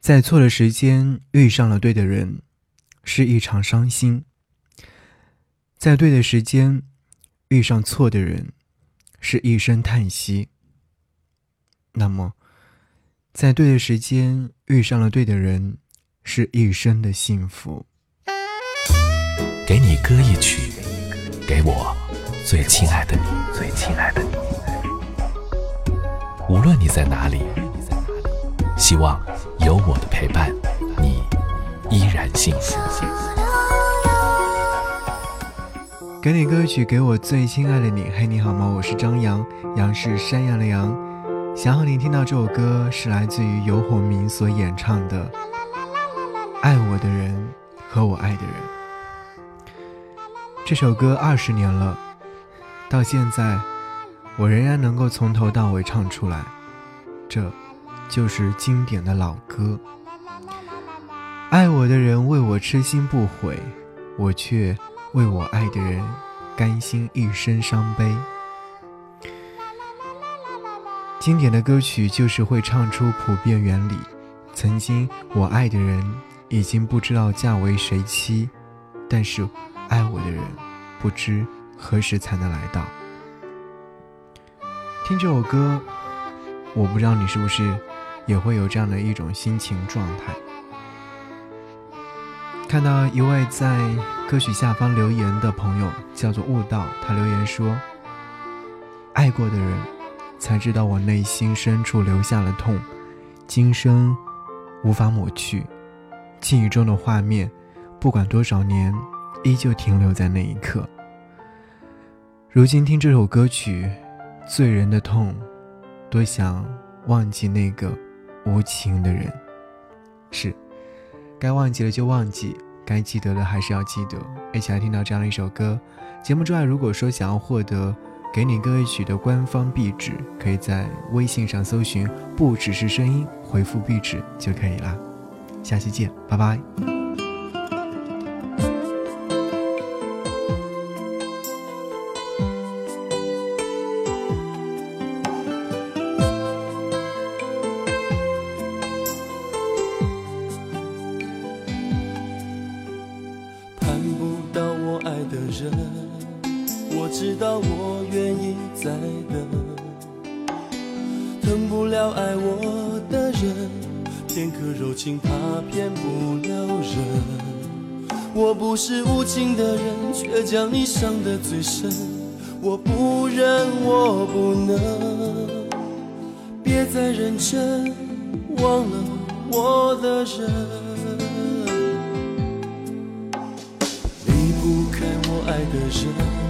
在错的时间遇上了对的人，是一场伤心；在对的时间遇上错的人，是一声叹息。那么，在对的时间遇上了对的人，是一生的幸福。给你歌一曲，给我最亲爱的你，最亲爱的你。无论你在哪里，希望。有我的陪伴，你依然幸福。给你歌曲，给我最亲爱的你。嘿，你好吗？我是张扬，杨是山羊的羊。想和你听到这首歌，是来自于游鸿明所演唱的《爱我的人和我爱的人》。这首歌二十年了，到现在，我仍然能够从头到尾唱出来。这。就是经典的老歌。爱我的人为我痴心不悔，我却为我爱的人甘心一生伤悲。经典的歌曲就是会唱出普遍原理。曾经我爱的人已经不知道嫁为谁妻，但是爱我的人不知何时才能来到。听这首歌，我不知道你是不是。也会有这样的一种心情状态。看到一位在歌曲下方留言的朋友，叫做悟道，他留言说：“爱过的人，才知道我内心深处留下了痛，今生无法抹去。记忆中的画面，不管多少年，依旧停留在那一刻。如今听这首歌曲，醉人的痛，多想忘记那个。”无情的人，是该忘记了就忘记，该记得的还是要记得。一起来听到这样的一首歌。节目之外，如果说想要获得给你歌曲的官方壁纸，可以在微信上搜寻“不只是声音”，回复壁纸就可以啦。下期见，拜拜。知道我愿意再等，疼不了爱我的人，片刻柔情怕骗不了人。我不是无情的人，却将你伤得最深。我不忍，我不能，别再认真，忘了我的人。离不开我爱的人，